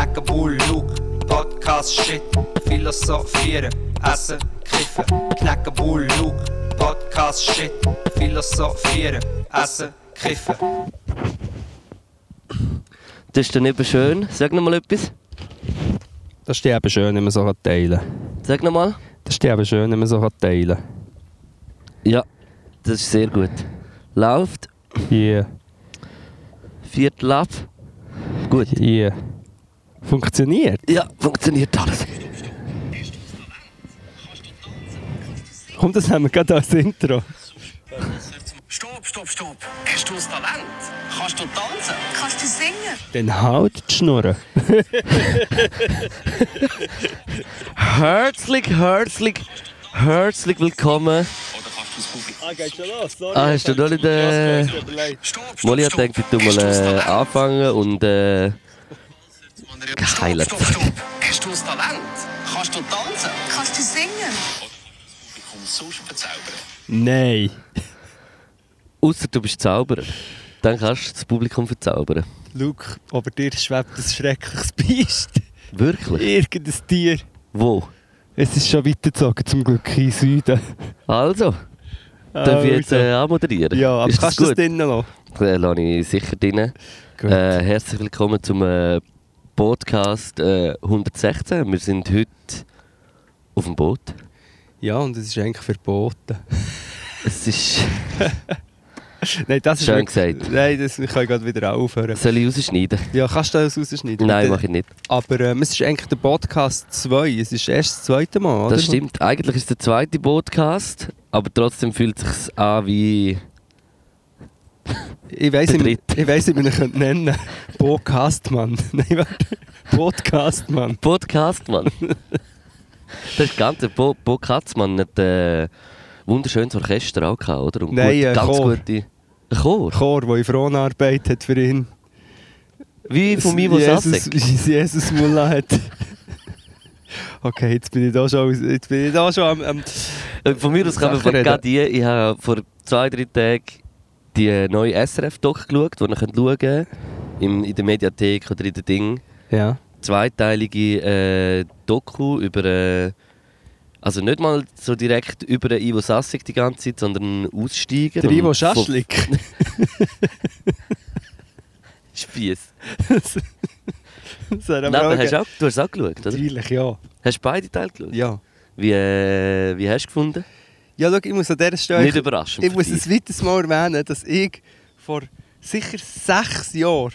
Knacken Bull, Luke, Podcast, Shit, Philosophieren, Essen, Kiffen. Knacken Bull, Luke, Podcast, Shit, Philosophieren, Essen, Kiffen. Das ist dann eben schön. Sag noch mal etwas. Das ist eben schön, wenn man so teilen kann. Sag noch mal. Das ist eben schön, wenn man so teilen kann. Ja, das ist sehr gut. Läuft. Yeah. Viertel ab. Gut. Yeah. Funktioniert? Ja, funktioniert alles. Komm, das haben wir gerade als Intro. Stopp, stopp, stopp. Hast du ein Talent? Kannst du tanzen? Kannst du singen? Dann halt die Schnurren. Herzlich, herzlich, herzlich willkommen. Oder kannst du das Publikum? Ah, geht schon los. Sorry. Ah, hast du noch nicht... Äh... Molly hat gedacht, ich tu mal äh, anfangen und... Äh... Geheilt. Stopp, stopp, stopp. Hast du ein Talent? Kannst du tanzen? Kannst du singen? Publikum so verzaubern. Nein. Außer du bist Zauberer. Dann kannst du das Publikum verzaubern. Luke, über dir schwebt ein schreckliches Biest. Wirklich? Irgendein Tier. Wo? Es ist schon weitergezogen, zum Glück in den Süden. Also, darf ich jetzt Also. äh, anmoderieren? Ja, aber ist das kannst du das drinnen lassen? Äh, lasse ich sicher drin. Gut. Äh, herzlich willkommen zum äh, Podcast äh, 116. Wir sind heute auf dem Boot. Ja, und es ist eigentlich verboten. Es ist... Nein, das ist Schön gesagt. Nein, das ich kann gerade wieder aufhören. Soll ich rausschneiden? Ja, kannst du das rausschneiden? Nein, mache ich nicht. Aber ähm, es ist eigentlich der Podcast 2. Es ist erst das zweite Mal, oder? Das stimmt. Eigentlich ist es der zweite Podcast, aber trotzdem fühlt es sich an wie... Ich weiß nicht, ich weiss nicht, wie ich ihn nennen könnte. Podcastmann. Nein, warte. Podcastmann. Podcast, Mann. das ist ganz... Bo, Bo Katzmann hat äh, wunderschönes Orchester auch gehabt, oder? Und Nein, äh, ganz Chor. gute... Ein Chor? Chor, der in Fronarbeit hat für ihn. Wie von mir, wo Jesus. Jesus Mullah hat. Okay, jetzt bin ich da schon, jetzt bin ich da schon am... am Äh, Von mir aus kann man von die, ich habe vor zwei, drei Tagen die neue SRF-Doc geschaut, die ihr könnt schauen könnt, in, der Mediathek oder in den Ding. ja. Zweiteilige äh, Doku über, äh, also nicht mal so direkt über den Ivo Sassig die ganze Zeit, sondern Aussteiger. Der Ivo Schaschlik. Spieß. Nein, hast auch, du hast auch geschaut, oder? Natürlich, ja. Hast du beide Teile geschaut? Ja. Wie, äh, wie hast du gefunden? Ja, schau, ich muss an dieser Stelle... Nicht überraschend. Ich muss ein weiteres Mal erwähnen, dass ich vor sicher sechs Jahren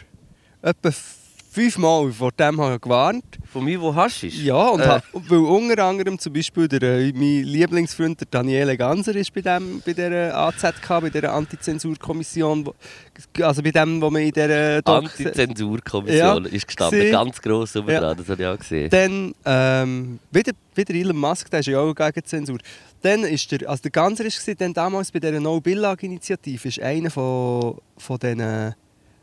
etwa fünfmal vor dem habe gewarnt Von mir, wo hast du es? Ja, und Äh. ha- weil unter anderem zum Beispiel der, äh, mein Lieblingsfreund der Daniele Ganser ist bei, dem, bei dieser AZK, bei dieser Antizensurkommission, also bei dem, wo man in dieser Doc- Antizensurkommission Ja, ist gestanden, ganz gross oben Ja. dran, das habe ich auch gesehen. Dann, ähm, wieder, wieder Elon Musk, der ist ja auch gegen Zensur. Dann ist der, also der Ganser dann damals bei dieser No-Bill-Initiative, ist einer von, von diesen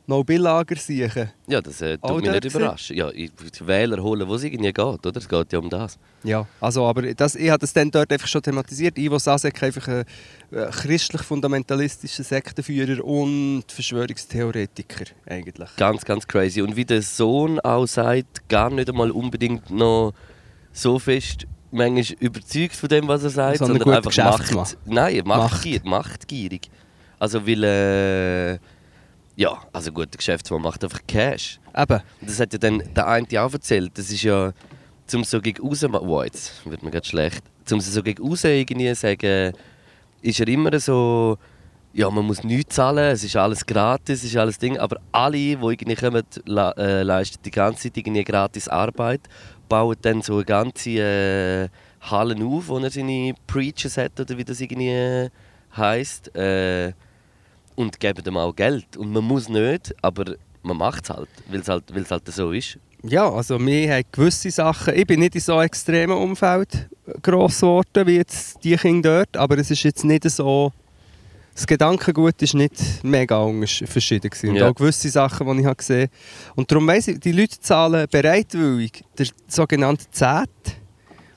No-Bill-Lager-Siechen. Ja, das äh, tut Auch mich nicht überraschen. Ja, ich, die Wähler holen, wo es irgendwie geht, oder? Es geht ja um das. Ja, also, aber das, ich habe das dann dort einfach schon thematisiert. Ivo Sasek einfach ein äh, christlich-fundamentalistischer Sektenführer und Verschwörungstheoretiker eigentlich. Ganz, ganz crazy. Und wie der Sohn auch sagt, gar nicht einmal unbedingt noch so fest manchmal überzeugt von dem, was er sagt, Sondern sondern einfach Geschäftsmann. macht. Nein, machtgier, machtgierig. Also weil, äh, ja, also gut, der Geschäftsmann macht einfach Cash. Eben, Und das hat ja dann der eine auch erzählt. Das ist ja, zum so gegen raus, wow, jetzt wird mir gerade schlecht. Zum so gegen raus irgendwie sagen, ist er immer so, ja, man muss nichts zahlen, es ist alles gratis, es ist alles Ding. Aber alle, die irgendwie kommen, le äh, leisten die ganze Zeit irgendwie gratis Arbeit, bauen dann so eine ganze äh, Hallen auf, wo er seine Preachers hat oder wie das irgendwie heisst. Äh, und geben ihm auch Geld. Und man muss nicht, aber man macht es halt, weil es halt, weil's halt so ist. ja, also wir haben gewisse Sachen, ich bin nicht in so einem extremen Umfeld gross geworden wie jetzt die Kinder dort, aber es ist jetzt nicht so, das Gedankengut ist nicht mega verschieden gewesen. Und Ja. auch gewisse Sachen, die ich habe gesehen habe. Und darum weiss ich, die Leute zahlen bereitwillig der sogenannte Zehnt,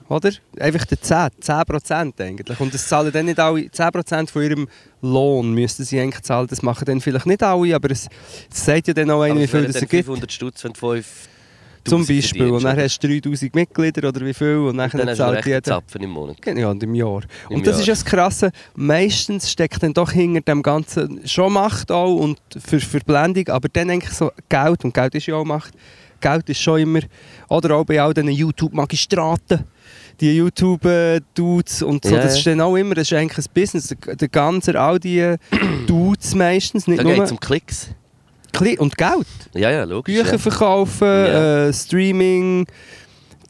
oder? Einfach der 10, 10% eigentlich. Und das zahlen dann nicht alle, 10% von ihrem Lohn müssten sie eigentlich zahlen. Das machen dann vielleicht nicht alle, aber es, es sagt ja dann auch einer, wie es viel das dann er gibt. 500 Stutz, wenn du 5 Zum Beispiel. Und dann hast du 3000 Mitglieder oder wie viel und dann Dann hast du zahlt jeder... Zapfen im Monat. Ja, und im Jahr. Im und das Jahr. ist ja das Krasse, meistens steckt dann doch hinter dem Ganzen schon Macht auch und für Verblendung, aber dann denke ich so, Geld, und Geld ist ja auch Macht, Geld ist schon immer, oder auch bei all diesen YouTube-Magistraten, die YouTube-Dudes und so, Ja, das ist dann auch immer, das ist eigentlich ein Business, der, der ganze, all die Dudes meistens, nicht Da nur, geht es um Klicks. Kli- und Geld. Ja, ja, logisch. Bücher ja. verkaufen, Ja. äh, Streaming,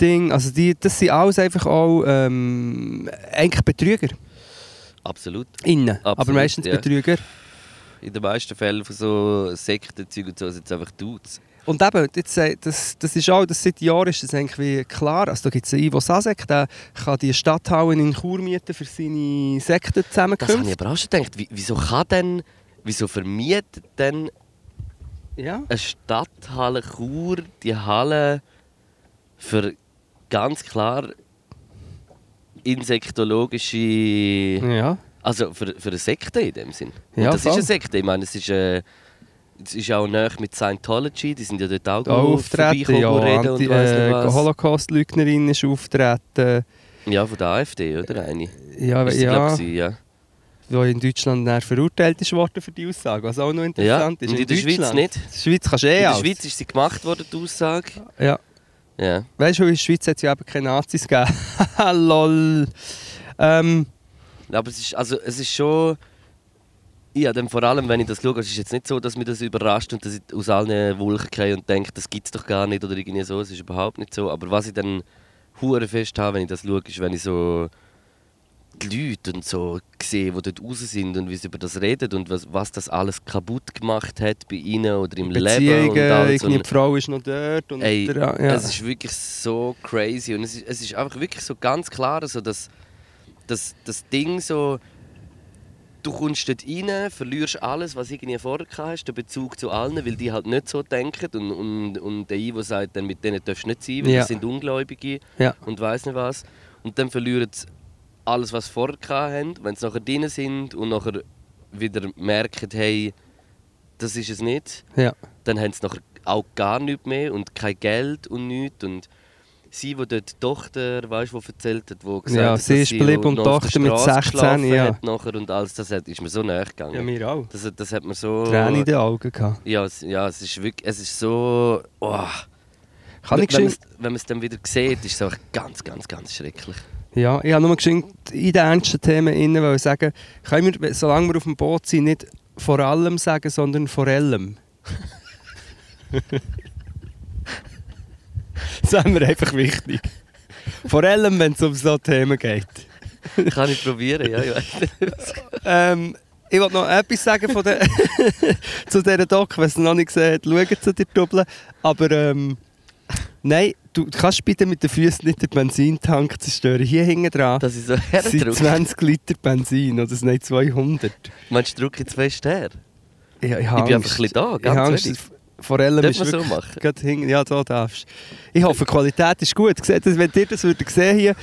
Ding, also die, das sind alles einfach auch ähm, eigentlich Betrüger. Absolut. Innen, aber Absolut, meistens ja. Betrüger. In den meisten Fällen von so Sektenzeug und so sind es einfach Dudes. Und eben, jetzt, äh, das, das ist auch, das seit Jahren ist das eigentlich wie klar. Also da gibt es einen Ivo Sasek, der kann die Stadthallen in Chur mieten für seine Das habe ich aber auch schon gedacht. Wie, wieso kann denn, wieso vermietet denn Ja. eine Stadthalle Chur die Halle für ganz klar insektologische. Ja. Also für, für eine Sekte in dem Sinn. Ja, das voll. ist eine Sekte. Ich meine, es ist, äh, es ist auch näher mit Scientology. Die sind ja dort auch, Auch auftreten, ja. reden und äh. Holocaust-Leugnerin ist auftreten. Ja, von der AfD, oder? Eine. Ja, Ist sie, glaub ja. ich, gewesen, ja. Wo in Deutschland dann verurteilt ist worden für die Aussage, was auch noch Ja, interessant ist. und in der Schweiz nicht. In der Schweiz kannst du eh In der alles. Schweiz ist sie gemacht worden, die Aussage. Ja. Ja. Weißt du, in der Schweiz hat es ja eben keine Nazis gegeben. Lol. Ähm, Aber es ist, also, es ist schon. Ja, dann vor allem, wenn ich das schaue, es ist jetzt nicht so, dass mich das überrascht und dass ich aus allen Wolken gehe und denke, das gibt es doch gar nicht oder irgendwie so. Es ist überhaupt nicht so. Aber was ich dann hure fest habe, wenn ich das schaue, ist, wenn ich so die Leute und so sehe, die dort raus sind und wie sie über das reden und was, was das alles kaputt gemacht hat bei ihnen oder im Leben Beziehungen, und alles. Und die Frau ist noch dort. Und Ey, der, ja. es ist wirklich so crazy und es ist, es ist einfach wirklich so ganz klar, so dass, dass das Ding so, du kommst dort rein, verlierst alles, was irgendwie vorher hast, den Bezug zu allen, weil die halt nicht so denken und, und, und der Ivo sagt dann, mit denen darfst du nicht sein, weil Ja. das sind Ungläubige Ja. und weiß nicht was. Und dann verlieren sie alles, was sie vorher haben, wenn sie nachher drin sind und nachher wieder merken, hey, das ist es nicht ja. dann haben sie nachher auch gar nichts mehr und kein Geld und nichts. Und sie, die dort die Tochter, weißt du, die erzählt hat, die gesagt Ja, hat, sie dass ist geblieben und Tochter mit Straße 16, geschlafen ja. Hat nachher und alles, das hat, ist mir so nahe gegangen. ja, mir auch. das, das hat mir so... Tränen in den Augen gehabt. ja, es, ja, es ist wirklich, es ist so... Oh. Kann ich wenn man geschwind- es- wenn man es dann wieder sieht, ist es auch ganz, ganz, ganz schrecklich. Ja, ich habe nur geschwind in den ernsten Themen inne, weil ich sagen, können wir, solange wir auf dem Boot sind, nicht vor allem sagen, sondern vor allem. das ist mir einfach wichtig. Vor allem, wenn es um so Themen geht. Kann ich probieren, ja. Ich. Ähm, ich wollte noch etwas sagen von der zu dieser Doc, wenn es noch nicht gesehen hat, schauen zu dir Doppeln. Aber ähm, nein, du kannst bitte mit den Füßen nicht den Benzintank zerstören. Hier hinten dran Dass ich so sind herdrücke. 20 Liter Benzin oder sind nicht 200. Meinst du, drücke jetzt fest her? Ja, ich, Ich bin einfach ein bisschen da, Ich ganz dass- Vor allem Darf ist man so machen? hinten- Ja, so darfst. Ich hoffe, die Qualität ist gut. Wenn ihr das würdet sehen hier, äh,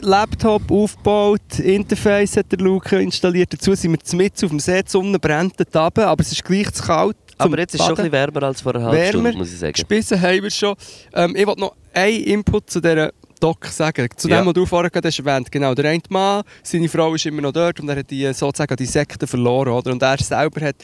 Laptop aufgebaut, Interface hat der Luke installiert. Dazu sind wir mit auf dem See, die Sonne brennt dort aber es ist gleich zu kalt. Aber jetzt ist es schon ein bisschen wärmer als vor einer halben Wärmer, Stunde, muss ich sagen. Gespissen haben wir schon. Ähm, ich wollte noch einen Input zu dieser Doc sagen. Zu Ja. dem, was du vorher gerade hast erwähnt Genau, der eine Mann, seine Frau ist immer noch dort und er hat die, sozusagen die Sekte verloren. Oder? Und er selber hat,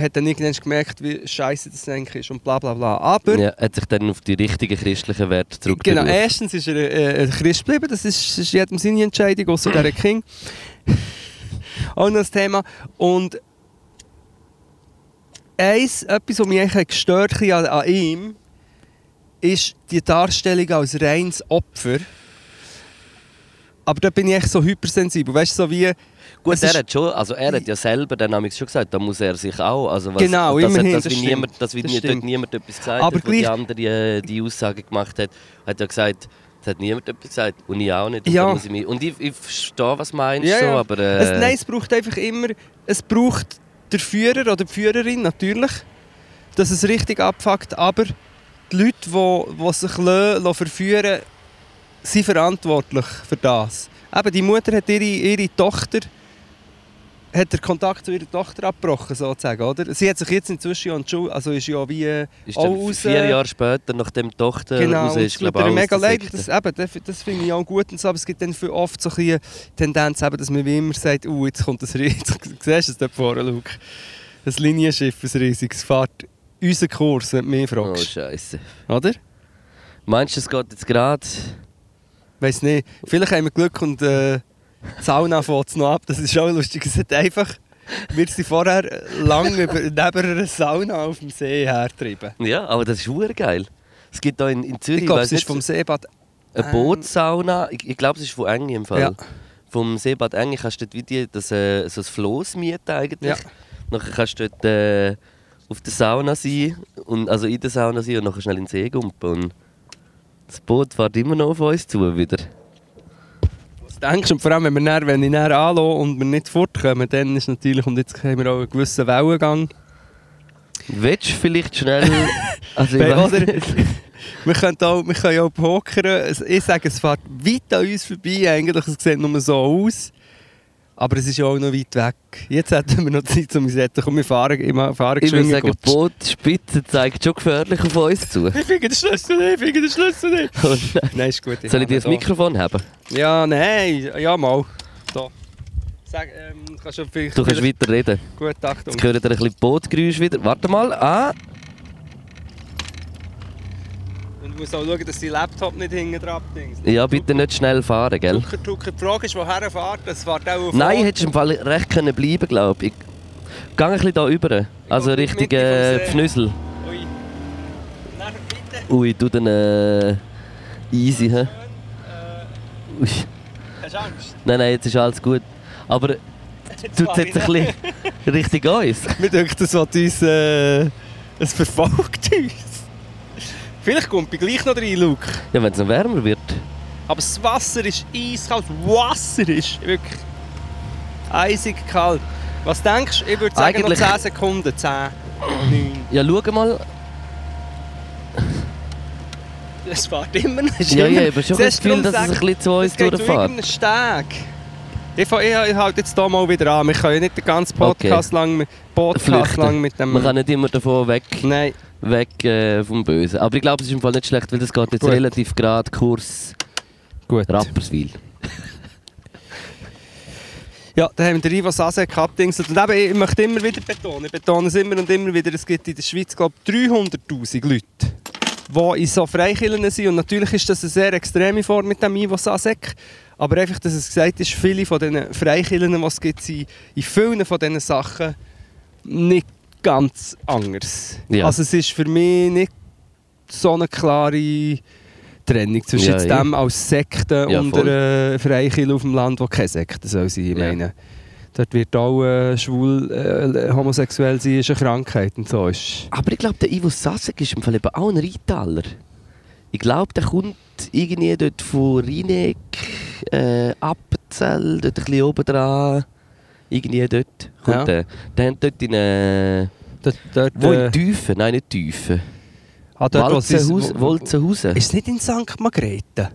hat dann irgendwann gemerkt, wie scheiße das eigentlich ist und bla bla bla. Aber Ja, hat sich dann auf die richtigen christlichen Werte Genau, zurückgerufen. erstens ist er äh, ein Christ geblieben, das ist, ist jedem seine Entscheidung, außer der King. Auch noch ein Thema. Und eins, etwas, was mich eigentlich gestört hat an, an ihm, ist die Darstellung als reines Opfer. Aber da bin ich echt so hypersensibel. Weißt du, so wie. Gut, er hat, schon, also er hat ja selber dann ich schon gesagt, da muss er sich auch. Also was, Genau, das, immerhin, Hat, das stimmt. niemand, Das nie- dort niemand etwas gesagt Aber hat, wo die gleich- andere äh, die Aussage gemacht hat, hat er gesagt, es hat niemand etwas gesagt und ich auch nicht. Und, Ja. ich, mich, und ich, ich verstehe, was du meinst, Ja, so, ja. aber... Äh, Es, nein, es braucht einfach immer. Es braucht der Führer oder die Führerin natürlich, dass es richtig abfuckt. Aber die Leute, die, die sich lassen verführen sind verantwortlich für das. Eben, die Mutter hat ihre, ihre Tochter hat der Kontakt zu ihrer Tochter abgebrochen, sozusagen, oder? Sie hat sich jetzt inzwischen ja entschuldigt, also ist ja wie Ist auch raus... vier Jahre später, nachdem die Tochter Genau, raus ist, glaube ich, mega leid. Das, eben, das, das finde ich auch gut und so, aber es gibt dann für oft so ein bisschen Tendenz, eben, dass man wie immer sagt, uh, jetzt kommt das riesig, siehst du es dort vorne, Luke? Ein Linienschiff, ein riesiges, fährt unseren Kurs, wenn du mich Oh, fragst. Scheiße. Oder? Meinst du, es geht jetzt gerade? Weiß nicht. Vielleicht haben wir Glück und äh, die Sauna fährt es noch ab. Das ist auch lustig. Es hat einfach, wird sie vorher lange über, neben einer Sauna auf dem See hertrieben. Ja, aber das ist geil. Es gibt da in, in Zürich Ich glaube, es ist vom Seebad. eine Bootssauna. Ich, ich glaube, es ist von Engi im Fall. Ja. Vom Seebad Engi kannst du dort wie die, das, äh, so ein Floß mieten eigentlich. Ja. Nachher kannst du dort äh, auf der Sauna sein, und, also in der Sauna sein und nachher schnell in den See gumpen. Und das Boot fährt immer noch auf uns zu wieder. Denkst? Und vor allem, wenn, wir dann, wenn ich näher anlasse und wir nicht fortkommen, dann ist natürlich, und jetzt haben wir auch einen gewissen Wellengang. Willst du vielleicht schnell... Also weiss oder? Wir können, auch, wir können auch pokern. Ich sage, es fährt weit an uns vorbei. Eigentlich, es sieht nur so aus. Aber es ist ja auch noch weit weg. Jetzt hätten wir noch Zeit, um uns zu Komm, wir fahren, ich ma- fahren Ich würde sagen, die. Bootspitze zeigt schon gefährlich auf uns zu. Ich finde den Schlüssel nicht, ich finde den Schlüssel nicht. Und Nein, ist gut. Soll ich dir das Mikrofon haben? da. Ja, nein, ja mal. So. Sag, ähm, kannst du. Du kannst weiter reden. Gut, Achtung. Jetzt hören wir ein bisschen Bootgeräusch wieder. Warte mal. Ah, Und du musst auch schauen, dass dein Laptop nicht hinten dran ja, bitte nicht schnell fahren, gell? Tucker, Tucker. Die Frage ist, woher fährt das? Fährt auch auf Nein, Ort? hättest du im Fall recht können bleiben, glaube ich. Geh ein bisschen da rüber. Also Richtung äh. Pfnüssel. Ui. Nachher bitte. Ui, du dann äh, easy, hä? Äh, Ui. hast du Angst? Nein, nein, jetzt ist alles gut. Aber du jetzt ich ein bisschen Richtung uns. Mir denkt, das will uns... Äh, es verfolgt uns. Vielleicht kommt ich gleich noch rein, Luke. Ja, wenn es noch wärmer wird. Aber das Wasser ist eiskalt. Wasser ist wirklich eisig kalt. Was denkst du? Ich würde sagen, Eigentlich- noch 10 Sekunden. 10, 9. Ja, schau mal. Es fährt immer noch. Ja, ja, ich habe schon das Gefühl, dass es ein bisschen zu uns Es geht durchfährt. Steg. Ich, ich, ich halte jetzt hier mal wieder an. Wir können nicht den ganzen Podcast lang, mit- Podcast lang mit dem... Man kann nicht immer davon weg, Nein, weg äh, vom Bösen. Aber ich glaube, es ist im Fall nicht schlecht, weil das geht jetzt Gut. relativ gerade Kurs gut. Rapperswil. Ja, da haben wir den Ivo Sasek abdingselt. Und eben, ich möchte immer wieder betonen, ich betone es immer und immer wieder, es gibt in der Schweiz, glaube ich, 300'000 Leute, die in so Freikirchen sind. Und natürlich ist das eine sehr extreme Form mit dem Ivo Sasek. Aber einfach, dass es gesagt ist, viele von diesen Freikirchen, die es gibt, sind in vielen von diesen Sachen nicht ganz anders. Ja. Also es ist für mich nicht so eine klare Trennung zwischen Ja, ja. dem als Sekte und einer Freikirche auf dem Land, wo keine Sekte soll sein. Ich meine, dort wird auch äh, schwul, äh, homosexuell sein, ist eine Krankheit und so. Ist Aber ich glaube, der Ivo Sasek ist im Fall eben auch ein Rheintaler. Ich glaube, der kommt irgendwie dort von Rheineck, äh, Appenzell, dort ein bisschen oben dran. Irgendwie dort. Kommt Ja. der. Der hat dort in äh, dort, dort, Wo äh, in Tiefen? Nein, nicht Tiefen. ah, dort, wo sie- Walzenhaus- wo- Walzenhausen. Ist es nicht in St. Margrethe?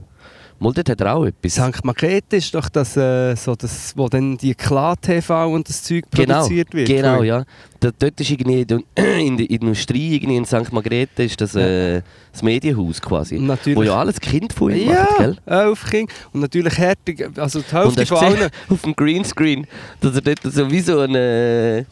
Mal dort hat er auch etwas. St. Margrethe ist doch das, äh, so das wo dann die Klar-TV und das Zeug Genau, produziert wird. genau, ja. Da, dort ist irgendwie in der in der Industrie, irgendwie in St. Margrethe, ist das äh, das Medienhaus quasi. Natürlich- Wo ja alles Kind von ihm Ja, macht, gell? elf Kinder. Und natürlich härtig, also die Hälfte von allen... auf dem Greenscreen, dass er dort so wie so ein, äh,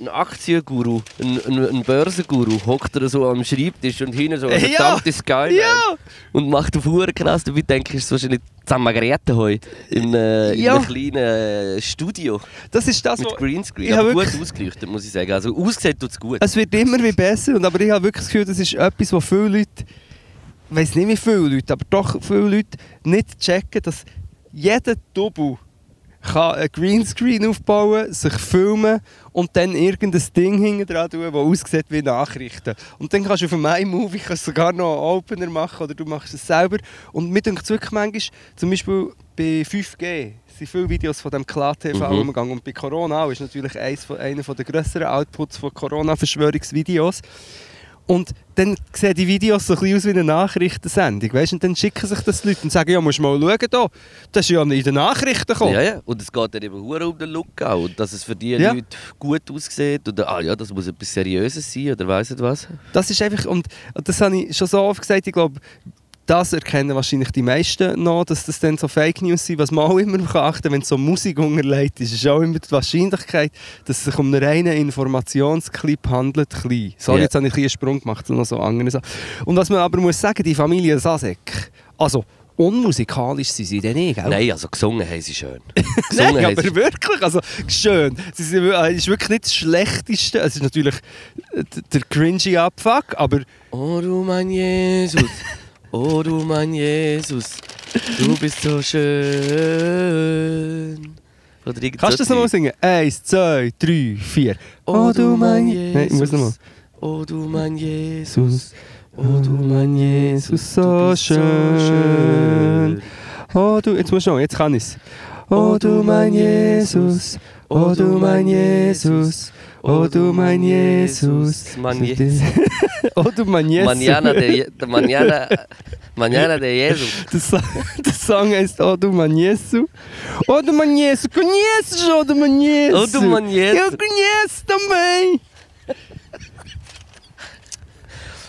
ein Aktienguru, ein, ein, ein Börsenguru, hockt er so am Schreibtisch und hinten so ein Ja, verdammtes Skyline ja. und macht auf Uhr krass. Dabei ich, ist es wahrscheinlich St. Margrethe heu in, äh, in Ja. einem kleinen äh, Studio Das ist das, mit. Greenscreen. Aber gut ausgeleuchtet, muss ich sagen. Also ausgesehen tut es gut. Es wird immer wie besser, und aber ich habe wirklich das Gefühl, das ist etwas, wo viele Leute, ich weiß nicht wie viele Leute, aber doch viele Leute nicht checken, dass jeder Double kann einen Greenscreen aufbauen, sich filmen und dann irgendein Ding hinten dran tun, das aussieht wie Nachrichten. Und dann kannst du auf einem iMovie kannst sogar noch einen Opener machen oder du machst es selber. Und mir denkt es wirklich manchmal, zum Beispiel bei 5G, sind viele Videos von dem Klar-TV Mhm. umgegangen. Und bei Corona auch ist natürlich von, einer der grösseren Outputs von Corona-Verschwörungsvideos. Und dann sehen die Videos so ein bisschen aus wie eine Nachrichtensendung, weißt? Und dann schicken sich das die Leute und sagen, ja, musst mal schauen da. Das ist ja in den Nachrichten gekommen. Ja, ja. Und es geht dann eben hure um den Look auch. Und dass es für die Ja. Leute gut aussieht. Oder, ah ja, das muss etwas Seriöses sein. Oder weiss nicht was. Das ist einfach, und, und das habe ich schon so oft gesagt, ich glaube, das erkennen wahrscheinlich die meisten noch, dass das dann so Fake News sind. Was man auch immer kann achten wenn so Musik unterlegt ist, ist auch immer die Wahrscheinlichkeit, dass es sich um einen reinen Informationsclip handelt, klein. Sorry, Ja. jetzt habe ich einen Sprung gemacht, noch so andere Sachen. Und was man aber muss sagen, die Familie Sasek, also unmusikalisch sind sie denn nicht, gell? Nein, also gesungen haben sie schön. gesungen Nein, aber sie wirklich, also schön. Es es ist wirklich nicht das Schlechteste. Es ist natürlich äh, der cringy Abfuck, aber Oh du mein Jesus, oh du mein Jesus, du bist so schön. Oder kannst du das nochmal singen? Eins, zwei, drei, vier. Oh du mein Nein, ich muss Jesus, nochmal. oh du mein Jesus, oh du mein Jesus, so schön. Oh du, jetzt musst du noch, jetzt kann ich's. Oh du mein Jesus, oh du mein Jesus, oh du mein Jesus. Man Je- Oh du mein Jesus. Mañana de, de mañana de Jesus. Der, Song, der Song heißt Oh du mein Jesus. Oh du mein Jesus, conheces oh du mein Jesus. Oh du mein Jesus. Eu conheço também.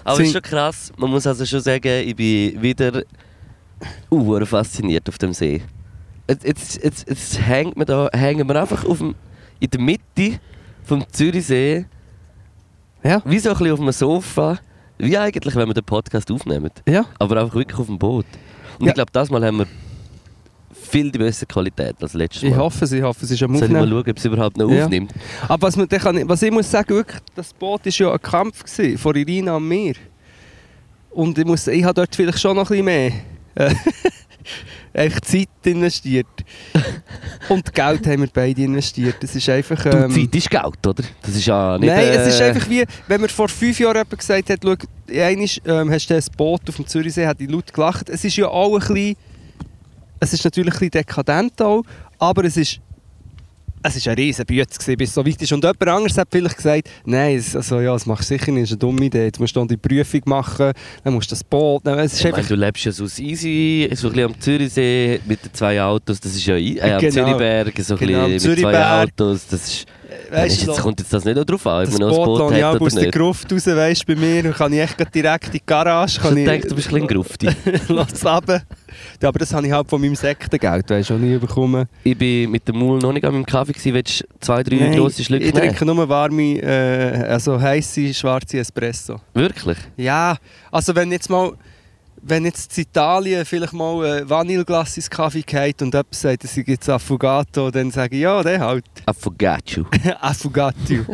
Aber es ist schon krass. Man muss also schon sagen, ich bin wieder uh, fasziniert auf dem See. Jetzt, jetzt, jetzt, jetzt hängt man da, hängen wir einfach auf dem, in der Mitte vom Zürichsee, Ja, wie so ein bisschen auf einem Sofa, wie eigentlich, wenn wir den Podcast aufnehmen. ja. Aber einfach wirklich auf dem Boot. Und Ja. ich glaube, das Mal haben wir viel die bessere Qualität als letztes Mal. Ich hoffe es, ich hoffe es ist am Soll ich mal Aufnehmen. schauen, ob es überhaupt noch Ja. aufnimmt? Aber was, man, kann, was ich muss sagen, wirklich, das Boot war ja ein Kampf gewesen, von Irina und mir. Und ich, muss, ich habe dort vielleicht schon noch ein bisschen mehr äh, einfach Zeit investiert. und Geld haben wir beide investiert. Das ist einfach... Du, ähm, Zeit ist Geld, oder? Das ist ja nicht... Nein, es ist äh, einfach wie, wenn mir vor fünf Jahren jemand gesagt hat, schau, einmal ähm, hast du ein Boot auf dem Zürichsee, hat die laut gelacht. Es ist ja auch ein bisschen, es ist natürlich ein bisschen dekadent auch, aber es ist, es ist ein riesen Bütz gewesen, bis es so weit ist. Und jemand anderes hat vielleicht gesagt, nein, also, ja, das machst du sicher nicht, das ist eine dumme Idee. Jetzt musst du die Prüfung machen, dann musst du das Boot nehmen. Es ist Ich meine, du lebst ja so easy, so ein bisschen am Zürichsee mit den zwei Autos, das ist ja äh, am Genau. Zürichberg, so ein Genau, bisschen mit zwei Zürichberg. Autos, das ist... weisst du, jetzt kommt jetzt das nicht noch drauf an, ob man noch ein Boot hat auch oder aus der nicht. Gruft raus, weisst, bei mir, kann ich echt direkt in die Garage. Ich Kann ich, denke, du bist ein bisschen grufti. Lass runter. Ja, aber das habe ich halt von meinem Sektengeld, weißt du, auch nie bekommen. Ich bin mit dem Maul noch nicht an meinem Kaffee gewesen, willst du zwei, drei grosse Schlücke ich nehmen? trinke nur warme, äh, also heisse, schwarze Espresso. Wirklich? Ja, also wenn jetzt mal, wenn jetzt in Italien vielleicht mal Vanilleglas ins Kaffee geht und jemand sagt, es jetzt Affogato, dann sage ich, ja, der halt. Affogato. Affogato.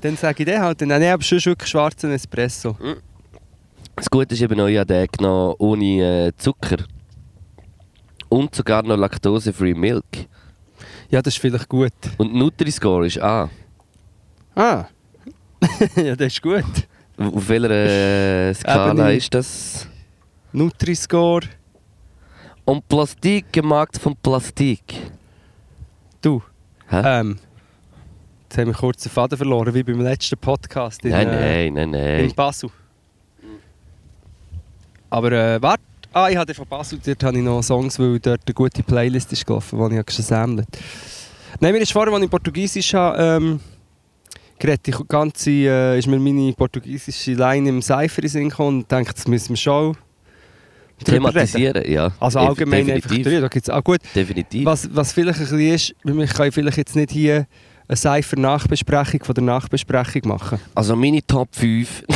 dann sage ich, der halt. Dann habe ich aber schon wirklich schwarzen Espresso. Das Gute ist eben ich habe den genommen ohne äh, Zucker. Und sogar noch Laktose-free Milk. Ja, das ist vielleicht gut. Und Nutri-Score ist A. Ah. ja, das ist gut. Auf welcher äh, Skala ist das? Nutri-Score. Und Plastik gemacht von Plastik. Du. Hä? Ähm, jetzt haben wir kurz den Faden verloren, wie beim letzten Podcast in, nein, äh, nein, nein, in nein. Basel. Aber äh, warte. Ah, ich hatte von Basel, dort habe ich noch Songs, weil dort eine gute Playlist ist gelaufen, die ich gesammelt habe. Nein, mir ist vorher, als ich Portugiesisch habe, ähm, geredet, die ganze, äh, ist mir meine portugiesische Line im Cypher in Sinn gekommen und dachte, das müssen wir schon reden. Thematisieren, ja. Also allgemein einfach definitiv. drüber. Da gibt's, ah, gut, Definitiv. was, was vielleicht ein bisschen ist, wir können vielleicht jetzt nicht hier eine Cypher-Nachbesprechung von der Nachbesprechung machen. Also meine Top 5.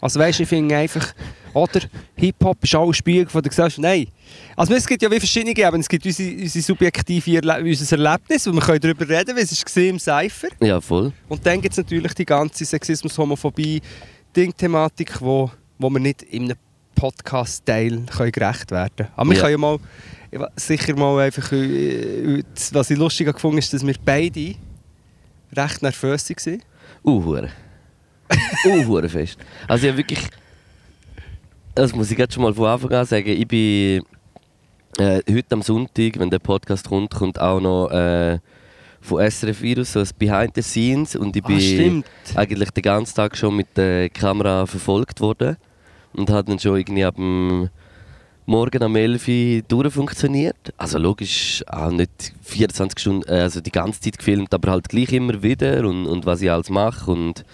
Also weißt du, ich finde einfach, oder Hip-Hop ist auch ein Spiegel von der Gesellschaft. Nein. Also es gibt ja wie verschiedene Ebenen. Es gibt unsere, unsere subjektive Erle unser Erlebnis, wo wir können darüber reden wie es war im Cypher. ja, voll. Und dann gibt es natürlich die ganze Sexismus, Homophobie, Ding-Thematik, wo, wo wir nicht in einem Podcast-Teil gerecht werden können. Aber wir Ja. können ja mal, sicher mal einfach, äh, was ich lustig gefunden ist, dass wir beide recht nervös waren. Uh, hure. uh, hure fest. Also ich habe wirklich... Das muss ich jetzt schon mal von Anfang an sagen. Ich bin... Äh, heute am Sonntag, wenn der Podcast kommt, kommt auch noch... Äh, von SRF Virus, so ein Behind the Scenes. Und ich Ah, bin stimmt. eigentlich den ganzen Tag schon mit der Kamera verfolgt worden. Und hat dann schon irgendwie ab dem Morgen am 11 Uhr durchfunktioniert. Also logisch auch nicht 24 Stunden, äh, also die ganze Zeit gefilmt, aber halt gleich immer wieder und, und was ich alles mache und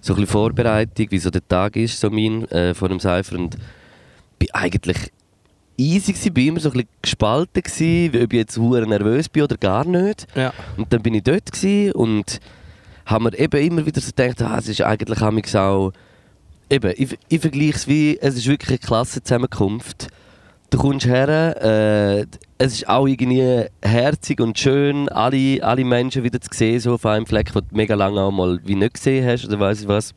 so ein bisschen Vorbereitung, wie so der Tag ist, so mein, äh, vor dem Cypher und bin eigentlich easy gewesen, bin immer so ein bisschen gespalten gewesen, ob ich jetzt hure nervös bin oder gar nicht. Ja. Und dann bin ich dort gewesen und habe mir eben immer wieder so gedacht, ah, es ist eigentlich auch, eben, ich, ich vergleiche es wie, es ist wirklich eine Klassenzusammenkunft. Du kommst her, äh, es ist auch irgendwie herzig und schön, alle, alle Menschen wieder zu sehen, so auf einem Fleck, den du mega lange auch mal wie nicht gesehen hast oder weiß ich was.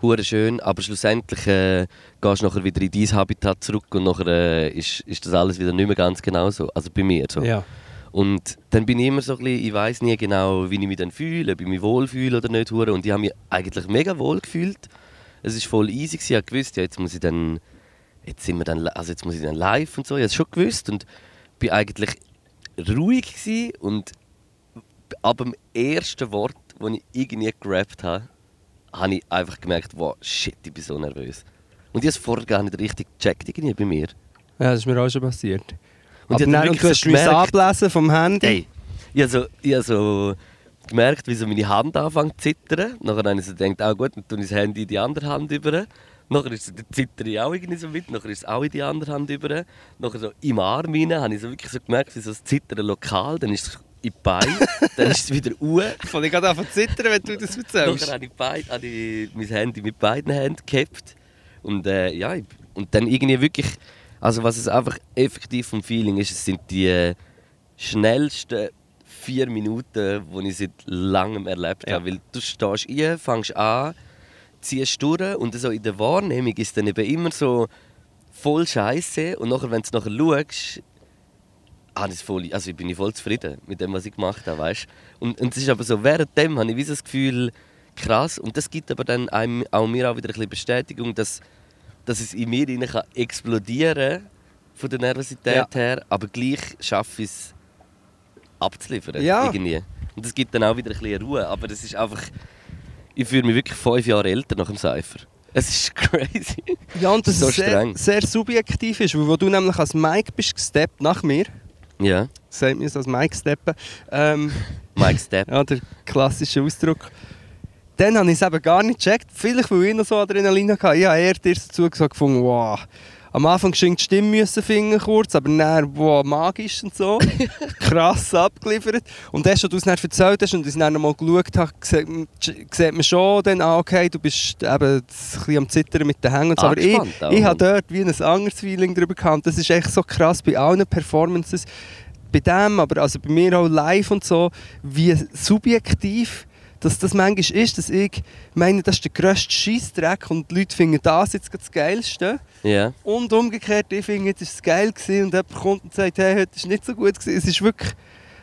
Hure schön, aber schlussendlich äh, gehst du nachher wieder in dein Habitat zurück und nachher äh, ist, ist das alles wieder nicht mehr ganz genau so. Also bei mir so. Ja. Und dann bin ich immer so ein bisschen, ich weiß nie genau, wie ich mich dann fühle, ob ich mich wohl fühle oder nicht. Und ich habe mich eigentlich mega wohl gefühlt. Es war voll easy, gewesen. ich gewusst, ja, jetzt muss ich dann, jetzt sind wir dann, also jetzt muss ich dann live und so. Ich habe es schon gewusst und bin eigentlich ruhig gewesen. und ab dem ersten Wort, das ich irgendwie gerappt habe, habe ich einfach gemerkt, wow, shit, ich bin so nervös. Und ich habe es vorher gar nicht richtig gecheckt irgendwie bei mir. ja, das ist mir auch schon passiert. Und Aber dann, und du hast so mich ablesen vom Handy. Hey, ich habe so, ich habe so gemerkt, wie so meine Hand anfängt zu zittern. Nachher habe ich so gedacht, ah gut, dann tue ich das Handy in die andere Hand über. Nachher ist so, der zitter ich auch irgendwie so mit, nachher ist es auch in die andere Hand über. Nachher so im Arm rein, habe ich so wirklich so gemerkt, wie so das Zittern lokal, dann ist es in die Beine, dann ist es wieder Uhr. Ich fange gerade an zu zittern, wenn du das erzählst. Nachher habe ich, beid, habe ich mein Handy mit beiden Händen gehabt. Und, äh, ja, und dann irgendwie wirklich, also was es einfach effektiv vom Feeling ist, es sind die äh, schnellsten vier Minuten, die ich seit langem erlebt Ja. habe. Weil du stehst ein, fängst an, ziehst durch und so in der Wahrnehmung ist dann eben immer so voll scheiße und nachher, wenn du nachher schaust, ich voll, also bin ich voll zufrieden mit dem, was ich gemacht habe, weißt? Und, und es ist aber so, währenddem habe ich wie das Gefühl, krass, und das gibt aber dann einem, auch mir auch wieder ein bisschen Bestätigung, dass, dass es in mir rein kann explodieren von der Nervosität Ja. her, aber gleich schaffe ich es abzuliefern, Ja. irgendwie. Und das gibt dann auch wieder ein bisschen Ruhe, aber es ist einfach, ich fühle mich wirklich fünf Jahre älter nach dem Cypher. Es ist crazy. Ja, und das So ist sehr, streng. sehr subjektiv ist, weil wo du nämlich als Mike bist gesteppt nach mir, Ja, sagt mir so als Mike steppen, ähm, Mike Step. ja, der klassische Ausdruck, dann habe ich es eben gar nicht gecheckt. Vielleicht, weil ich noch so Adrenalin hatte. Ich habe eher dir dazu gesagt, gefunden, wow, am Anfang geschenkt die Stimme müssen finden kurz, aber dann, wow, magisch und so. Krass abgeliefert. Und das, was du es dann erzählt hast und es dann nochmal geschaut habe, sieht, man schon dann, ah, okay, du bist eben ein bisschen am Zittern mit den Hängen so. Aber ich, auch, ich habe dort wie ein anderes Feeling drüber gehabt. Das ist echt so krass bei allen Performances. Bei dem, aber also bei mir auch live und so, wie subjektiv dass das manchmal ist, dass ich meine, das ist der grösste Scheissdreck und die Leute finden das jetzt das Geilste. Ja. Und umgekehrt, ich finde, es war geil gewesen und jemand kommt und sagt, hey, heute ist nicht so gut gewesen. Es ist wirklich...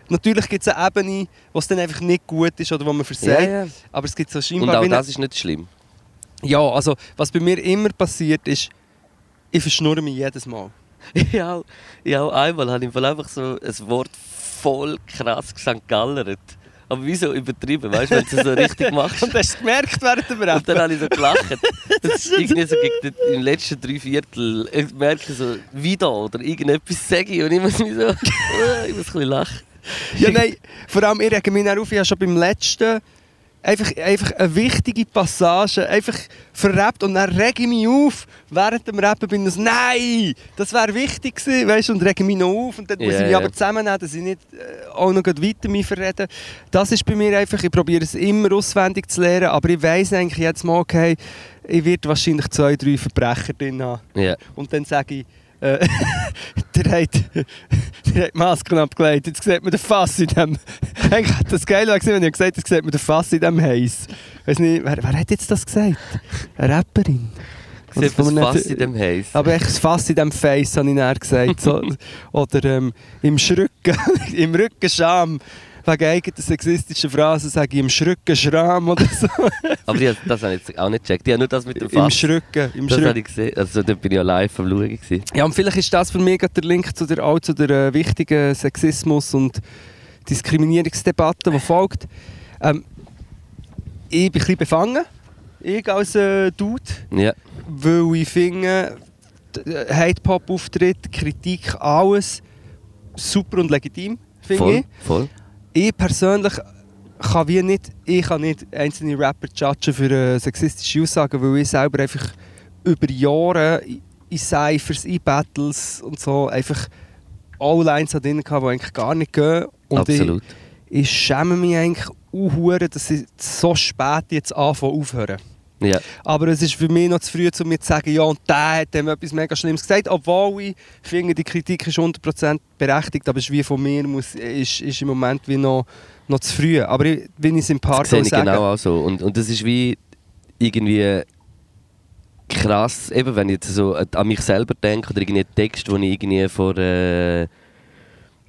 Natürlich gibt es eine Ebene, wo es dann einfach nicht gut ist oder wo man versagt. Ja, ja. Aber es gibt so Und scheinbar... auch wie eine- das ist nicht schlimm. Ja, also was bei mir immer passiert ist, ich verschnurre mich jedes Mal. ja, ja, einmal habe ich einfach so ein Wort voll krass St. Aber wieso übertrieben, weißt du, wenn du es so richtig machst? Und hast du gemerkt während dem Und dann habe ich so gelacht. Das irgendwie so gegen den, im letzten Dreiviertel. Ich merke so, wieder oder irgendetwas sage ich und ich muss mich so, ich muss ein bisschen lachen. Ja, nein, vor allem, ich rege mich dann auf, ich habe schon beim letzten einfach, einfach eine wichtige Passage einfach verrappt und dann rege ich mich auf. Während dem Rappen bin ich so, nein, das wäre wichtig gewesen, weißt, und rege mich noch auf und dann muss Ja, ich mich aber zusammennehmen, dass ich nicht äh, auch noch weiter mich verrede. Das ist bei mir einfach, ich probiere es immer auswendig zu lernen, aber ich weiss eigentlich jetzt mal, okay, ich werde wahrscheinlich zwei, drei Verbrecher drin haben. Ja. Und dann sage ich, äh, der hat, der hat die Maske abgelegt. Jetzt sieht man den Fass in dem. Eigentlich hat das geil gewesen, wenn ich gesagt habe, jetzt sieht man den Fass in dem Heiß. Weiß nicht, wer, wer hat jetzt das gesagt? Eine Rapperin. Oder Sieht das fast in dem Haze. Aber echt das Fass in dem Face, habe ich dann gesagt. So, oder ähm, im Schrücken, im Rückenscham. Wegen eigenen sexistischen Phrasen sage ich im Schrückenschram oder so. Aber ich, das habe ich jetzt auch nicht gecheckt. Ich habe nur das mit dem Im Fass. Schrücken. Im Das Schrücken. habe ich gesehen. Also da bin ich ja live am Schauen. Gewesen. Ja, und vielleicht ist das für mich der Link zu der, auch zu der äh, wichtigen Sexismus und Diskriminierungsdebatte, die folgt. Ähm, ich bin ein bisschen befangen, ich als äh, Dude, Ja. weil ich finde, d- Hate-Pop-Auftritt, Kritik, alles super und legitim, finde ich. voll. Ich persönlich kann wie nicht, ich kann nicht einzelne Rapper judgen für äh, sexistische Aussagen, weil ich selber einfach über Jahre in- Cyphers, in Battles und so einfach alle Lines drin, hatte, die eigentlich gar nicht gehen. Und Absolut. Ich, ich schäme mich eigentlich auch dass ich so spät jetzt anfange aufhören. Ja. Aber es ist für mich noch zu früh, um mir zu sagen, ja, und der hat dem etwas mega Schlimmes gesagt. Obwohl ich finde, die Kritik ist 100% berechtigt, aber es ist wie von mir muss, ist, ist im Moment wie noch, noch zu früh. Aber ich, wenn ich es im Das sehe ich sagen, genau auch so. Und, und das ist wie irgendwie krass, eben wenn ich jetzt so an mich selber denke oder irgendwie einen Text, den ich irgendwie vor äh,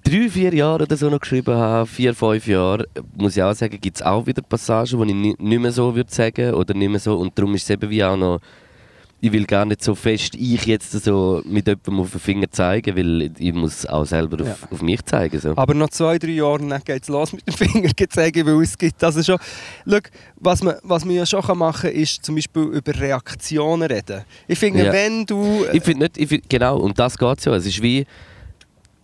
drei, vier Jahren oder so noch geschrieben habe, vier, fünf Jahre, muss ich auch sagen, gibt es auch wieder Passagen, die ich ni- nicht mehr so würde sagen oder nicht mehr so. Und darum ist es eben wie auch noch, ich will gar nicht so fest ich jetzt so mit jemandem auf den Finger zeigen, weil ich muss auch selber auf, Ja. auf mich zeigen. So. Aber noch zwei, drei Jahre dann geht es los mit dem Finger zeigen, weil es gibt also schon... Schau, was man, was man ja schon machen kann, ist zum Beispiel über Reaktionen reden. Ich finde, Ja. wenn du... Ich finde nicht, ich find, genau, und das geht ja. Es ist wie,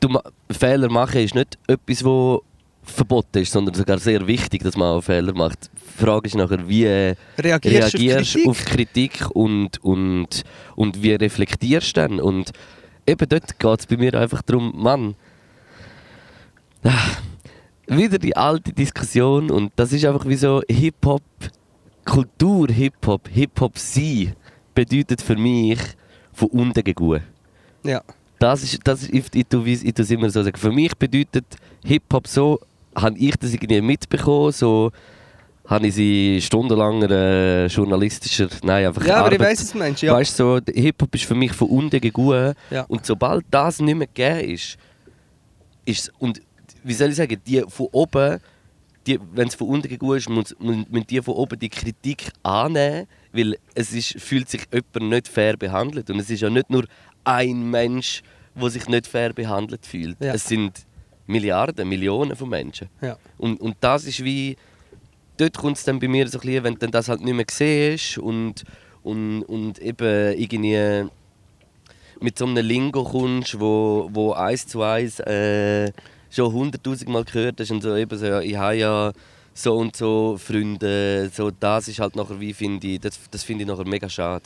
du, Fehler machen ist nicht etwas, wo verboten ist, sondern sogar sehr wichtig, dass man auch Fehler macht. Die Frage ist nachher, wie äh, reagierst, reagierst auf Kritik. auf Kritik und, und, und wie reflektierst du dann? Und eben dort geht es bei mir einfach darum, Mann, ah, wieder die alte Diskussion und das ist einfach wie so Hip-Hop, Kultur Hip-Hop, Hip-Hop sein bedeutet für mich von unten gehen. Ja. Das ist, das ist, ich, ich, ich es immer so sagen. Für mich bedeutet Hip-Hop so, habe ich das irgendwie mitbekommen, so habe ich sie stundenlang äh, journalistischer, nein, einfach ja, aber ich weiss, was du meinst. Ja. Weißt du, so, Hip-Hop ist für mich von unten gegangen. Ja. Und sobald das nicht mehr gegeben ist, ist und wie soll ich sagen, die von oben, wenn es von unten gegangen ist, muss, muss, müssen die von oben die Kritik annehmen, weil es ist, fühlt sich jemand nicht fair behandelt. Und es ist ja nicht nur ein Mensch, der sich nicht fair behandelt fühlt. Ja. Es sind Milliarden, Millionen von Menschen. Ja. Und, und das ist wie. Dort kommt es dann bei mir so ein bisschen, wenn du das halt nicht mehr siehst und, und, und eben irgendwie mit so einem Lingo kommst, wo, wo eins zu eins äh, schon hunderttausend Mal gehört hast und so eben so, ja, ich habe ja so und so Freunde, so das ist halt nachher wie, finde ich, das, das finde ich nachher mega schade.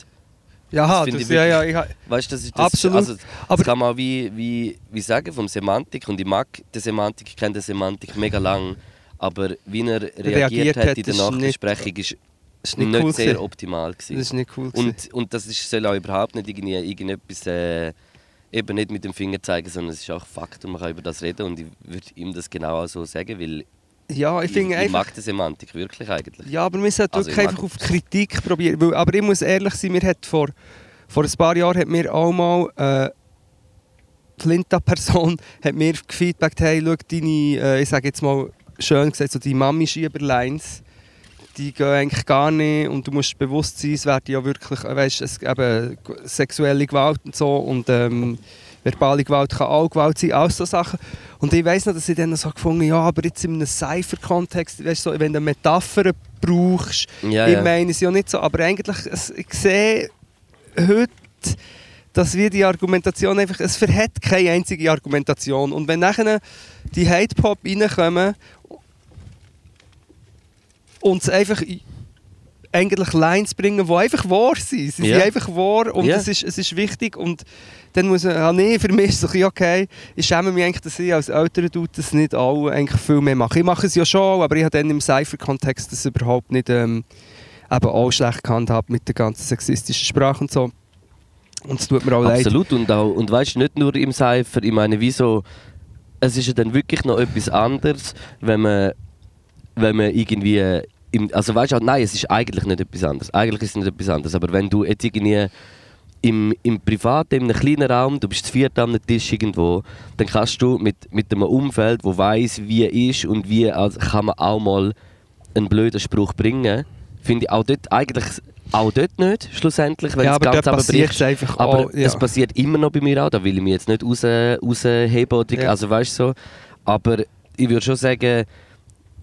Ja, finde das, ich ja, wirklich- ja, ich, Weißt du, das ist das Absolut. Also, Aber- das kann man wie, wie, wie sagen vom Semantik und ich mag die Semantik, ich kenne die Semantik mega lang, aber wie er reagiert, Reagiert hat in der Nachbesprechung ist, das ist nicht, cool sehr gewesen. optimal Das gewesen. ist nicht cool. gewesen. Und, und das ist, soll auch überhaupt nicht irgendwie, irgendetwas äh, eben nicht mit dem Finger zeigen, sondern es ist auch Fakt und man kann über das reden und ich würde ihm das genau so sagen, weil ja, ich finde ich, einfach... mag die Semantik wirklich eigentlich. Ja, aber wir sollten Also, wirklich ich einfach auf Kritik probieren. Weil, aber ich muss ehrlich sein, mir hat vor, vor ein paar Jahren hat mir auch mal äh, Flinta-Person hat mir gefeedbackt, hey, schau, deine, äh, ich sage jetzt mal schön gesagt, so die Mami-Schieberlines, die gehen eigentlich gar nicht und du musst bewusst sein, es wird ja wirklich, äh, weißt, es, eben, sexuelle Gewalt und so und ähm, verbale Gewalt kann auch Gewalt sein, all so Sachen. Und ich weiss noch, dass ich dann so gefunden ja, aber jetzt in einem Cypher-Kontext, weißt, so, wenn du Metaphern brauchst, Ja, ich ja. meine es ja nicht so, aber eigentlich, ich sehe heute, dass wir die Argumentation einfach, es verhält keine einzige Argumentation. Und wenn nachher die Hate-Pop reinkommen und es einfach eigentlich Lines bringen, die einfach wahr sind. Sie Ja. sind einfach wahr und Ja. es, ist, es ist wichtig und dann muss man, ah, nee, für mich ist es so ein bisschen okay, ich schäme mich eigentlich, dass ich als älterer Dude das nicht alle eigentlich viel mehr mache. Ich mache es ja schon, aber ich habe dann im Cypher-Kontext das überhaupt nicht ähm, eben auch schlecht gehandhabt mit der ganzen sexistischen Sprache und so. Und es tut mir auch leid. Absolut. Und, auch, und weißt du, nicht nur im Cypher, ich meine, wieso. Es ist ja dann wirklich noch etwas anderes, wenn man, wenn man irgendwie. Im, also weißt du, nein, es ist eigentlich nicht etwas anderes. Eigentlich ist es nicht etwas anderes. Aber wenn du jetzt irgendwie im, im Privaten, in einem kleinen Raum, du bist zu viert am Tisch irgendwo, dann kannst du mit, mit einem Umfeld, wo weiß, wie ist und wie also kann man auch mal einen blöden Spruch bringen, finde ich auch dort eigentlich auch dort nicht, schlussendlich, wenn ja, es aber ganz dort passiert es einfach Aber auch. Ja. es passiert immer noch bei mir auch, da will ich mich jetzt nicht raus, rausheben. Oder, Ja. Also weißt du so. Aber ich würde schon sagen,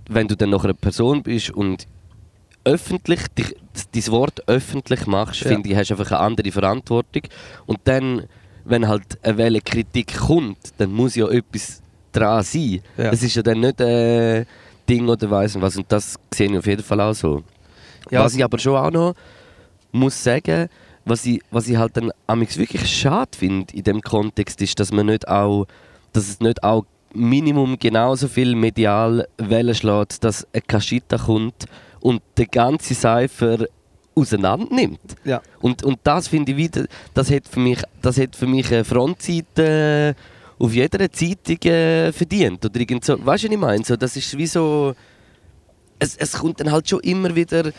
wenn du dann noch eine Person bist und öffentlich, dich, dein Wort öffentlich machst, Ja. finde ich, hast du einfach eine andere Verantwortung. Und dann, wenn halt eine Welle Kritik kommt, dann muss ja etwas dran sein. Ja. Es ist ja dann nicht ein Ding oder weiss nicht was. Und das sehe ich auf jeden Fall auch so. Ja, was ich aber schon auch noch muss sagen, was ich, was ich halt dann wirklich schade finde in dem Kontext, ist, dass man nicht auch, dass es nicht auch Minimum genauso viel medial Wellen schlägt, dass eine Kaschita kommt und den ganzen Cypher auseinander nimmt. Ja. Und, und das finde ich wieder, das hat für mich, das hat für mich eine Frontseite äh, auf jeder Zeitung äh, verdient. Oder irgend so, weißt du, was ich meine? So, das ist wie so, es, es kommt dann halt schon immer wieder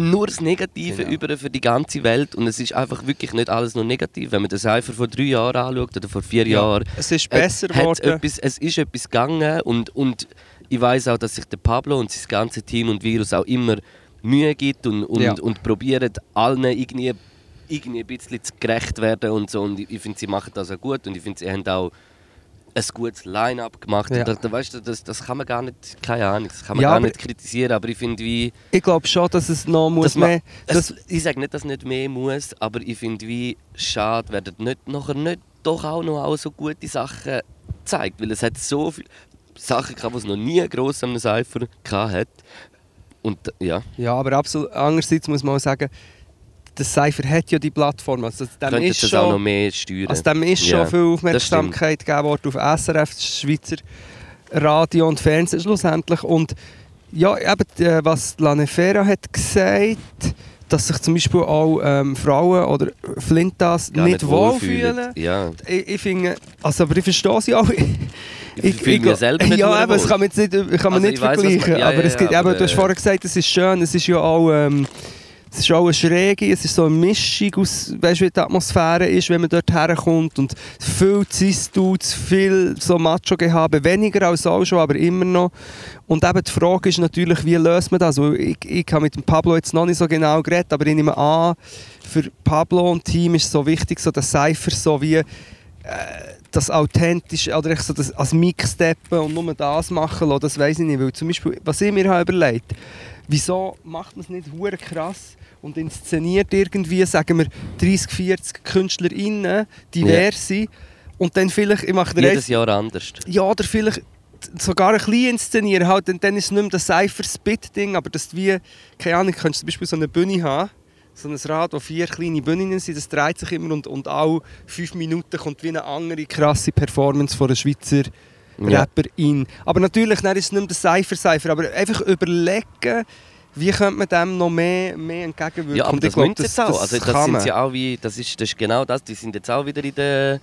nur das Negative Genau. über für die ganze Welt und es ist einfach wirklich nicht alles nur negativ. Wenn man den Cypher vor drei Jahren anschaut oder vor vier Jahren, Es ist äh, besser geworden. Es ist etwas gegangen und, und ich weiß auch, dass sich der Pablo und sein ganze Team und Virus auch immer Mühe gibt und, und, Ja. und probieren allen irgendwie, irgendwie ein bisschen zu gerecht werden und so. Und ich, ich finde, sie machen das auch gut und ich finde, sie haben auch ein gutes Line-up gemacht. Ja. Das, da- weißt du, das, das kann man gar nicht, keine Ahnung, das kann man Ja, gar nicht kritisieren, aber ich finde, wie... Ich glaube schon, dass es noch muss man- mehr... es, ich sage nicht, dass nicht mehr muss, aber ich finde, wie schade werden nicht, nachher nicht doch auch noch auch so gute Sachen gezeigt, weil es hat so viele Sachen gehabt, die es noch nie gross am Cypher hat. Und ja, ja, aber absolut. Andererseits muss man auch sagen, der Cypher hat ja die Plattform. Also dem könnte ist das auch noch schon, mehr steuern. also dem ist Ja, schon viel das Aufmerksamkeit gegeben worden auf SRF, das Schweizer Radio und Fernsehen schlussendlich. Und ja, eben, äh, was Lanefera hat gesagt, dass sich zum Beispiel auch ähm, Frauen oder Flintas Gar nicht wohlfühlen. Ja, Ich, ich finde, also, aber ich verstehe sie auch. ich, fühle mich selber nicht Ja, aber es wohl. kann man, jetzt nicht, kann man Also nicht ich was vergleichen. man- ja, aber ja, es gibt, ja, eben, aber, du hast vorher gesagt, es ist schön, es ist ja auch... Ähm, es ist auch eine Schräge, es ist so eine Mischung aus, weißt wie die Atmosphäre ist, wenn man dort herkommt und viel Cis-Dudes, viel so Macho-Gehabe, weniger als auch schon, aber immer noch. Und eben die Frage ist natürlich, wie löst man das? Ich, ich habe mit Pablo jetzt noch nicht so genau geredet, aber ich nehme an, für Pablo und Team ist es so wichtig, so der Cypher so wie äh, das authentisch oder echt so das als Mixsteppen und nur das machen lassen, das weiß ich nicht. Weil zum Beispiel, was ich mir habe überlegt wieso macht man es nicht hure krass und inszeniert irgendwie, sagen wir, 30, 40 KünstlerInnen, diverse, und dann vielleicht, ich mache jedes Jahr anders. ja, oder vielleicht sogar ein bisschen inszenieren, halt, und dann ist es nicht mehr das Cypher-Spit-Ding, aber dass du wie, keine Ahnung, könntest zum Beispiel so eine Bühne haben, so ein Rad, wo vier kleine Bühnen sind, das dreht sich immer und, und auch fünf Minuten kommt wie eine andere krasse Performance von einer Schweizer Ja. Rapperin. Aber natürlich dann ist es nicht mehr der Cypher-Cypher, aber einfach überlegen, wie könnte man dem noch mehr, mehr entgegenwirken. Ja, aber Und das ich glaub, müssen sie jetzt auch. Also das sind sie auch wie, das ist, das ist genau das, die sind jetzt auch wieder in der,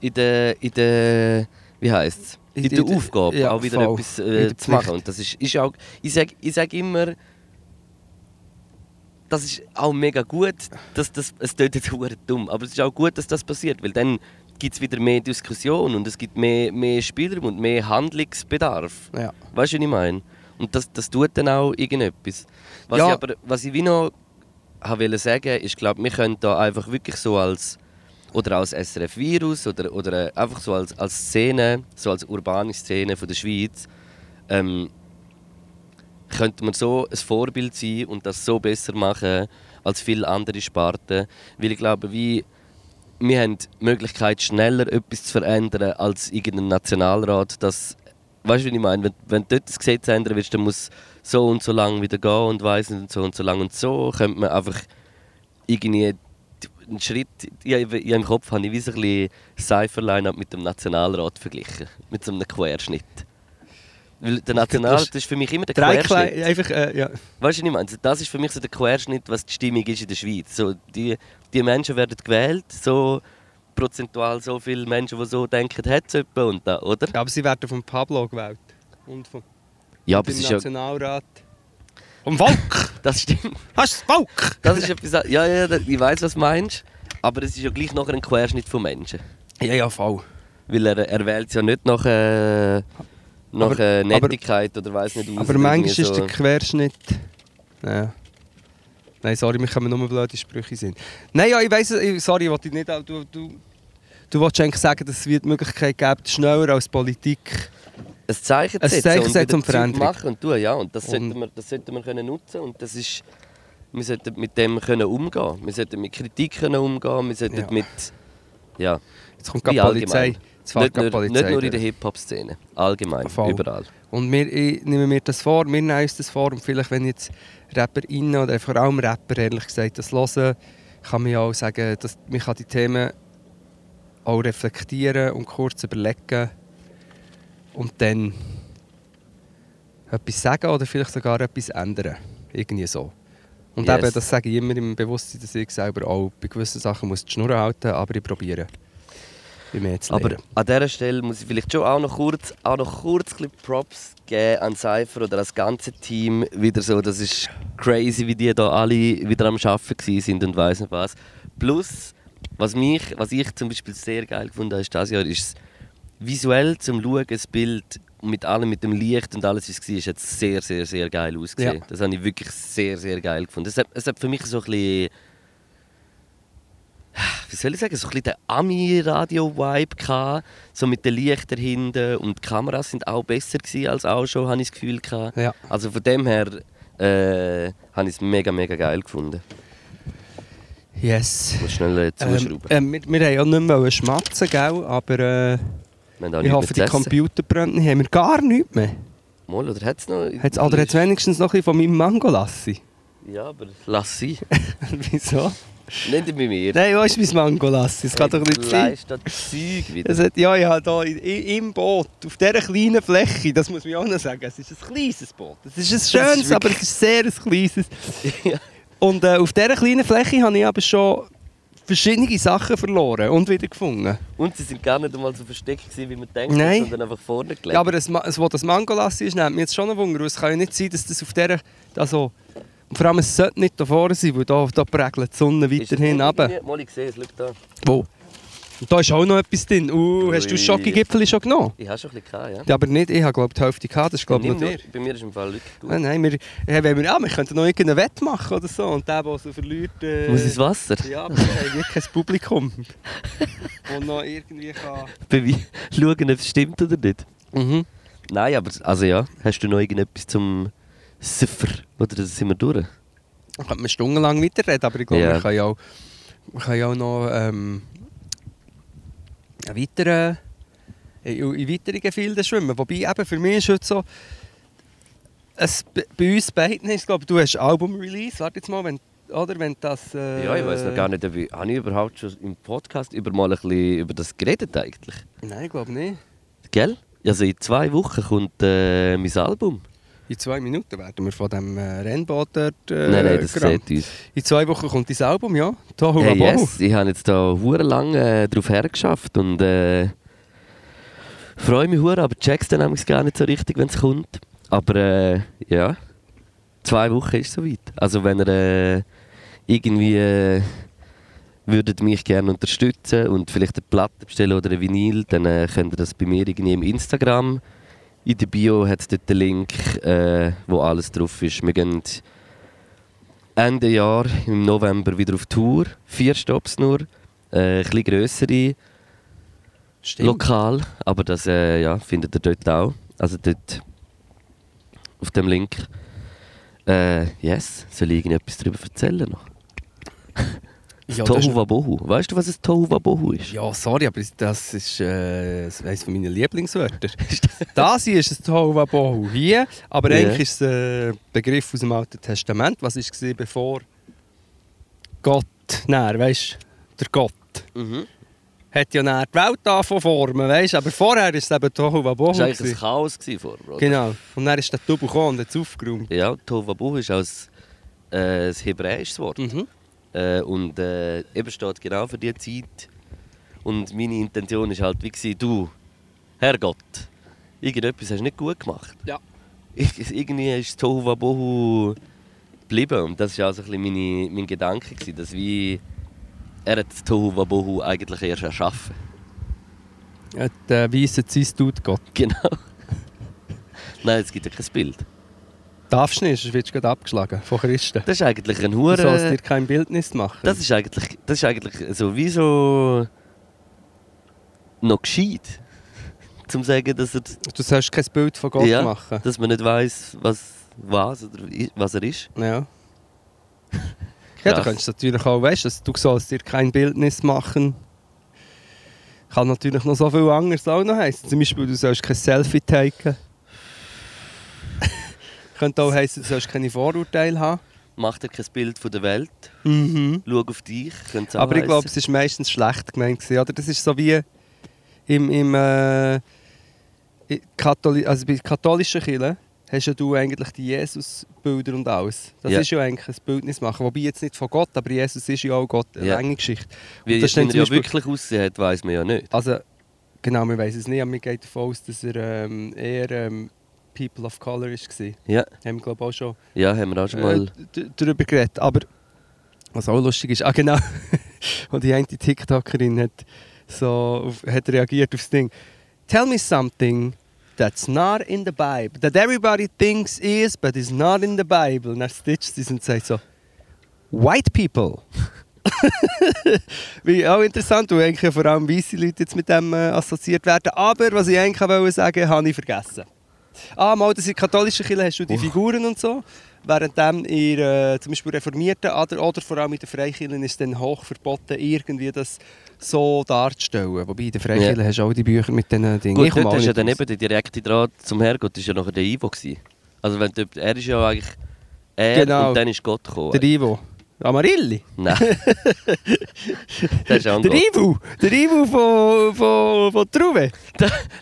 in der, in der, wie heisst es? In, In der Aufgabe, ja, auch wieder voll. etwas äh, zu machen. Und das ist, ist auch, ich sage ich sag immer, das ist auch mega gut, dass das, es tut jetzt dumm, aber es ist auch gut, dass das passiert, weil dann gibt es wieder mehr Diskussion und es gibt mehr, mehr Spielraum und mehr Handlungsbedarf. Ja. Weißt du, was ich meine? Und das, das tut dann auch irgendetwas. Was Ja. ich aber, was ich wie noch wollte sagen, ist, glaube wir können da einfach wirklich so als oder als SRF-Virus oder, oder äh, einfach so als, als Szene, so als urbane Szene von der Schweiz, ähm, könnte man so ein Vorbild sein und das so besser machen als viele andere Sparten. Weil ich glaube, wie wir haben die Möglichkeit, schneller etwas zu verändern als irgendein Nationalrat. Das, weißt du, wie ich meine? Wenn, wenn du dort das Gesetz ändern willst, dann muss so und so lange wieder gehen und weiss nicht und so und so lange. Und so könnte man einfach irgendwie einen Schritt. Ja, ich im Kopf habe ich wie so ein bisschen Cypher-Line-Up mit dem Nationalrat verglichen. Mit so einem Querschnitt. Weil der Nationalrat ist für mich immer der Drei Querschnitt. kleine, einfach, äh, ja. Weißt du, was ich meine? Das ist für mich so der Querschnitt, was die Stimmung ist in der Schweiz. So, die, die Menschen werden gewählt, so prozentual so viele Menschen, die so denken, hat es da, oder? ja, aber sie werden von Pablo gewählt. Und vom Ja, aber ist ja, Nationalrat. Vom Volk! das stimmt. Hast du das Volk? Das ist etwas, ja, ja, ich weiß, was du meinst. Aber es ist ja gleich noch ein Querschnitt von Menschen. Ja, ja, voll. Weil er, er wählt ja nicht nach, äh, nach Aber- äh, aber- Nettigkeit oder weiß nicht aus. Aber manchmal irgendwie ist der Querschnitt. Ja. Nein, sorry, mir kommen nur blöde Sprüche sind. Nein, ja, ich ich- sorry, ich wollte nicht. auch- Du, du, du willst eigentlich sagen, dass es die Möglichkeit gibt, schneller als Politik. ein Zeichen Ein setzen Zeichen und setzen und Zeug Veränderung. machen und tun, ja. Und das Und- sollten wir, das sollten wir können nutzen und das ist, wir sollten mit dem können umgehen. Wir sollten mit Kritik können umgehen. Wir sollten Ja. mit, ja, Jetzt kommt die Polizei. nicht nur, Polizei nicht nur in der. Hip-Hop-Szene, allgemein, Voll. überall. Und wir, ich nehme mir das vor, wir nehmen uns das vor und vielleicht, wenn jetzt RapperInnen oder vor allem Rapper, ehrlich gesagt, das hören, kann man ja auch sagen, dass man kann die Themen auch reflektieren und kurz überlegen und dann etwas sagen oder vielleicht sogar etwas ändern. Irgendwie so. Und Yes. eben, das sage ich immer im Bewusstsein, dass ich selber auch bei gewissen Sachen muss die Schnur halten aber ich probiere. Aber an dieser Stelle muss ich vielleicht schon auch noch kurz, auch noch kurz Props geben an Cypher oder das ganze Team. Wieder so, das ist crazy, wie die da alle wieder am Arbeiten sind und weiss nicht was. Plus, was, mich, was ich zum Beispiel sehr geil gefunden habe, ist das Jahr, ist visuell zum Schauen, das Bild mit allem, mit dem Licht und alles, wie es war, ist jetzt sehr, sehr, sehr geil ausgesehen. Ja. Das habe ich wirklich sehr, sehr geil gefunden. Es hat, es hat für mich so ein bisschen wie soll ich sagen, so ein bisschen den Ami-Radio-Vibe gehabt, so mit den Lichtern hinten und die Kameras sind auch besser gewesen als auch schon, habe ich das Gefühl gehabt. Ja. Also von dem her äh, habe ich es mega, mega geil gefunden. Yes. Ich muss schnell äh, zuschrauben. Ähm, äh, wir, wir haben ja nicht mehr schmatzen, gell? aber äh, ich hoffe, die zu essen. Computer brennen nicht. Haben wir gar nichts mehr. Mal, oder hat es noch? Hat's, oder hat es wenigstens noch ein bisschen von meinem Mango lassen? Ja, aber lass sie. Wieso? Nicht bei mir. Nein, wo ist mein Mango lassen? Das kann doch nicht sein. Das Zeug wieder. Es hat, ja, ja, da im Boot, auf dieser kleinen Fläche, das muss man auch noch sagen, es ist ein kleines Boot. Es ist ein schönes, aber es ist sehr ein kleines. Ja. Und äh, auf dieser kleinen Fläche habe ich aber schon verschiedene Sachen verloren und wieder gefunden. Und sie sind gar nicht einmal so versteckt gewesen, wie man denkt, Nein. sondern einfach vorne gelegt. Ja, aber das, wo das Mangolassi ist, nimmt mich jetzt schon ein Wunder. Es kann ja nicht sein, dass das auf dieser... Also, vor allem, es sollte nicht da vorne sein, weil da, da prägelt die Sonne weiterhin nicht runter. irgendwie- Mal, ich sehe es, da. Wo? Und da ist auch noch etwas drin. Uh, hast du. Schokogipfel schon genommen? Ich habe schon ein bisschen gehabt, ja. Aber nicht, ich habe glaube die Hälfte gehabt, das ist glaube nur. dir. Bei mir ist im Fall Leute gut. Nein, wir, ja, wenn wir, ja, wir könnten noch irgendeinen Wett machen oder so und der, der so verliert... Äh, Muss ins Wasser? Ja, aber wir haben wirklich kein Publikum. Und noch irgendwie kann... Bewe- Schauen, ob es stimmt oder nicht. Mhm. Nein, aber also ja, hast du noch irgendetwas zum Siffer? Oder das sind wir durch? Da könnte man stundenlang weiterreden, aber ich glaube, Ja. wir können ja auch, wir können ja auch noch ähm, weiteren, in, weiteren Gefilden schwimmen. Wobei eben für mich ist heute so, es, bei- bei uns beiden ist, glaube du hast Album-Release, warte jetzt mal, wenn, oder, wenn das... Äh, Ja, ich weiß noch gar nicht, ob ich, habe ich überhaupt schon im Podcast über mal ein bisschen über das geredet eigentlich? Nein, ich glaube nicht. Gell? Also in zwei Wochen kommt äh, mein Album. In zwei Minuten werden wir von dem äh, Rennboot dort äh, nein, nein, das gerammt. sieht uns. In zwei Wochen kommt dein Album, ja. Tohu Hey, yes, ich habe jetzt da hure lang äh, drauf hergeschafft und äh, freue mich hure, aber check's dann nämlich gar nicht so richtig, wenn es kommt. Aber äh, ja, zwei Wochen ist soweit. Also wenn ihr äh, irgendwie äh, würdet mich gerne unterstützen und vielleicht eine Platte bestellen oder ein Vinyl, dann äh, könnt ihr das bei mir irgendwie im Instagram. In der Bio hat es dort den Link, äh, wo alles drauf ist. Wir gehen Ende Jahr, im November, wieder auf Tour. Vier Stops nur. Äh, ein bisschen grössere, Stimmt. lokal. Aber das äh, ja, findet ihr dort auch. Also dort auf dem Link. Äh, yes, soll ich irgendetwas darüber erzählen noch? Ja, Tohu Wabohu. Weißt du, was ein Tohu Wabohu ist? Ja, sorry, aber das ist äh, eines von meinen Lieblingswörter. das hier ist ein Tohuwabohu. Hier, aber Ja. eigentlich ist es ein Begriff aus dem Alten Testament. Was war bevor Gott, nein, weißt der Gott, Mhm. hat ja dann die Welt angefangen formen, weißt aber vorher war es eben Tohuwabohu. Das war eigentlich ein. Chaos vorher, oder? Genau, und dann ist der Double gekommen und hat es aufgeräumt. Ja, Tohu Wabohu ist als äh, ein hebräisches Wort. Mhm. Äh, und äh, eben steht genau für diese Zeit. Und meine Intention ist halt wie gewesen, du, Herrgott, irgendetwas hast du nicht gut gemacht. Ja. Ich, irgendwie ist Tohu Wabohu geblieben. Und das war also ein bisschen meine, mein Gedanke, gewesen, dass wie er hat das Tohu Wabohu eigentlich erst erschaffen. Hat äh, weissen Zeus tut Gott. Genau. Nein, es gibt ja kein Bild. Darfst du nicht, sonst wirst du gerade abgeschlagen von Christen. Das ist eigentlich ein Du sollst dir Hure. kein Bildnis machen. Das ist eigentlich, das ist eigentlich so wie so noch gescheit. Zum sagen, dass er, Du sollst kein Bild von Gott ja, machen. dass man nicht weiß, was, was, oder was er ist. Ja. Ja, du könntest natürlich auch, weißt du, du sollst dir kein Bildnis machen. Kann natürlich noch so viel anderes auch noch heißen. Zum Beispiel, du sollst kein Selfie taken. Könnte auch heißen, du sollst keine Vorurteile haben. Mach dir kein Bild von der Welt. Mhm. Schau auf dich. Aber ich glaube, es ist meistens schlecht gemeint. Gewesen, oder? Das ist so wie im, im äh, Katholi also bei katholischen Kirchen hast ja du eigentlich die Jesus-Bilder und alles. Das Ja. ist ja eigentlich ein Bildnis machen. Wobei jetzt nicht von Gott, aber Jesus ist ja auch Gott. Eine Ja. lange Geschichte. Wie Und das wie er ja wirklich aussehen hat, weiß man ja nicht. Also, genau, wir wissen es nicht, aber mir geht davon aus, dass er ähm, eher ähm, People of Color war. Ja, Haben wir, glaube auch schon ja haben wir auch schon mal. äh, d- darüber geredet. Aber was auch lustig ist, ah genau, und die eine TikTokerin hat, so hat reagiert auf das Ding. Tell me something that's not in the Bible, that everybody thinks is, but is not in the Bible. Und dann stitcht sie es und sagt so, White people. Wie auch interessant, weil eigentlich vor allem weiße Leute jetzt mit dem äh, assoziiert werden. Aber was ich eigentlich wollte sagen, habe ich vergessen. Ah, mal, das in katholischen Kirchen hast du die Figuren und so. Währenddem in äh, zum Beispiel reformierten oder, oder vor allem in den Freikirchen ist es dann hoch verboten, irgendwie das so darzustellen. Wobei in den Freikirchen Ja. hast du auch die Bücher mit diesen Dingen. Gut, Ich dort ist ja dann eben der direkte Draht zum Herrgott, ist ja nachher der Ivo gewesen. Also wenn du, er ist ja eigentlich er Genau. und dann ist Gott gekommen. Der Ivo. Amarilli. Nein. das ist Der. Ivo. Der Ivo von, von, von Truve.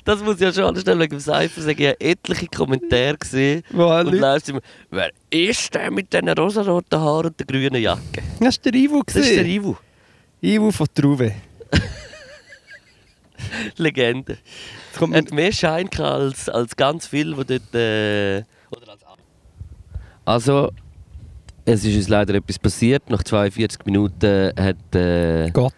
Das muss ich ja schon anstellen, wegen dem Cypher sagen, ich habe etliche Kommentare gesehen. Wo Und Leute- läuft immer, wer ist der mit diesen rosaroten Haaren und der grünen Jacke? Das war der Ivo. Das ist der. Ivo. Ivo von Truve. Legende. Er hat mehr Schein als, als ganz viel, die dort... Äh, oder als also, es ist uns leider etwas passiert. Nach 42 Minuten hat, äh, Gott.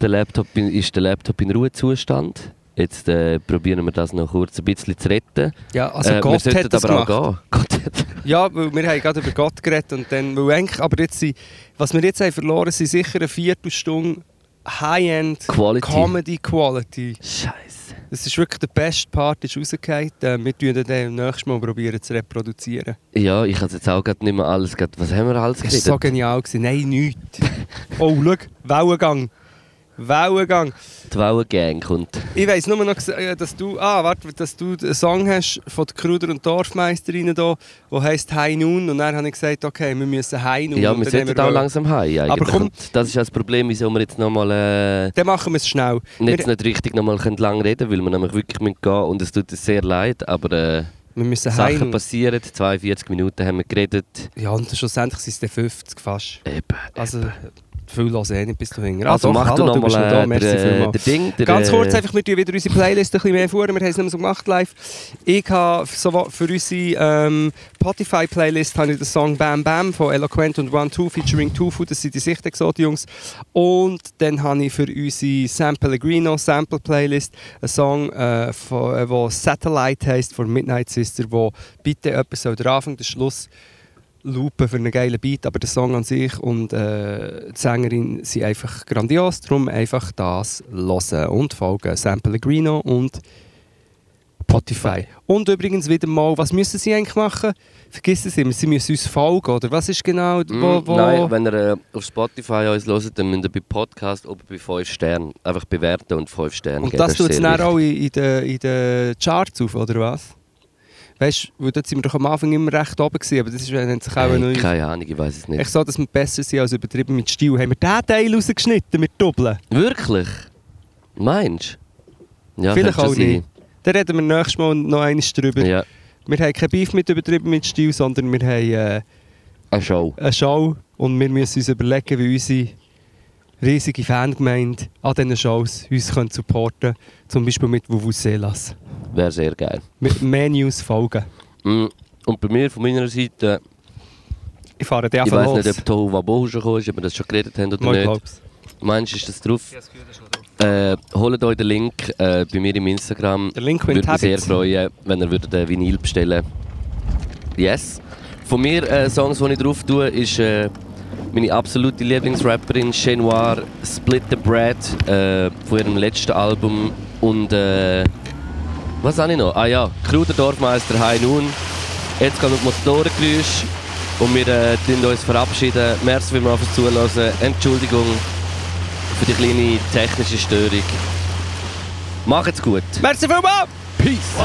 der Laptop in, ist der Laptop in Ruhezustand. Jetzt äh, probieren wir das noch kurz ein bisschen zu retten. Ja, also äh, wir Gott sollten hat das aber gemacht. auch gehen. Ja, weil wir haben gerade über Gott geredet und dann, weil eigentlich, aber jetzt sind, was wir jetzt haben verloren, sind sicher eine Viertelstunde High-End. Comedy Quality. Scheiße. Das ist wirklich der beste Part, ist rausgefallen. Äh, wir tun den nächstes Mal probieren zu reproduzieren. Ja, ich habe jetzt auch nicht mehr alles. Grad, was haben wir alles Das war so genial. Gewesen. Nein, nichts. oh, schau, Wellengang. Wellengang. Die Wellengang kommt. Ich weiss nur noch, äh, dass du, ah, warte, dass du einen Song hast von der Kruder und Dorfmeisterinnen hier, der heisst High Noon. Und dann habe ich gesagt, okay, wir müssen High Noon. Ja, wir sollten haben auch langsam heim eigentlich. Aber komm- das ist ja das Problem, wieso wir jetzt nochmal äh, Dann machen wir es schnell. nicht, Wir, nicht richtig nochmal lang reden weil wir nämlich wirklich müssen gehen und es tut uns sehr leid, aber äh, wir müssen High Sachen Noon. passieren. 42 Minuten haben wir geredet. Ja, und schlussendlich sind es dann 50 fast. Eben. Also, viel hören nicht bis du hinten. also doch, mach hallo, du noch nochmal äh, Merci der, vielmals. der Ding. Der, Ganz kurz äh, einfach, wir tun wieder unsere Playlist ein bisschen mehr vor. Wir haben es nicht mehr so gemacht live. Ich habe so für unsere ähm, Spotify-Playlist den Song Bam Bam von Eloquent und One Two featuring Tufu. Das sind die Sichtexot-Jungs. Und dann habe ich für unsere San Pellegrino Sample-Playlist einen Song, äh, von, äh, wo Satellite heisst, von Midnight Sister, wo bitte etwas soll der Anfang, der Schluss loopen für einen geilen Beat, aber der Song an sich und äh, die Sängerin sind einfach grandios, darum einfach das hören und folgen. Sam Pellegrino und Spotify. Und übrigens wieder mal, was müssen sie eigentlich machen? Vergiss es immer, sie müssen uns folgen, oder was ist genau, Mm, wo... wo Nein, wenn ihr äh, auf Spotify uns hört, dann müsst ihr bei Podcast oben bei 5 Sternen einfach bewerten und 5 Sterne und geben. das ist tut es dann auch in, in den in den Charts auf, oder was? Weißt du, dort sind wir doch am Anfang immer recht oben gewesen, aber das ist, wenn sich auch Hey, neu... keine Ahnung, ich weiß es nicht. Echt so, dass wir besser sind als übertrieben mit Stil. Haben wir diesen Teil rausgeschnitten mit Doppeln? Wirklich? Meinst du? Ja, Vielleicht auch schon nicht. Dann reden wir nächstes Mal noch eines drüber. sein. Ja, Wir haben kein Beef mit übertrieben mit Stil, sondern wir haben äh, eine Show. eine Show und wir müssen uns überlegen, wie unsere riesige Fangemeinde an diesen Shows uns können supporten können. Zum Beispiel mit Vuvuzelas. Wäre sehr geil. Mit mehr News folgen. Mm, Und bei mir, von meiner Seite, Ich fahre die ich einfach weiß los. nicht, ob Tohu Wabohu schon gekommen ist, ob wir das schon geredet haben oder Mal nicht. glaub's. Meinst du, ist das drauf? Äh, holt euch den Link äh, bei mir im Instagram. Der Link Würde with mich sehr Habits. freuen, wenn ihr würdet den Vinyl bestellen Yes. Von mir äh, Songs, die ich drauf tue, ist äh, meine absolute Lieblingsrapperin Chez Noir, Split the Bread, äh, von ihrem letzten Album Und äh, was habe ich noch? Ah ja, Kruder Dorfmeister Hein Nun. Jetzt kommen die Motorengeräusche und wir äh, uns verabschieden. Merci vielmals fürs Zuhören. Entschuldigung für die kleine technische Störung. Macht's gut. Merci vielmals! Peace.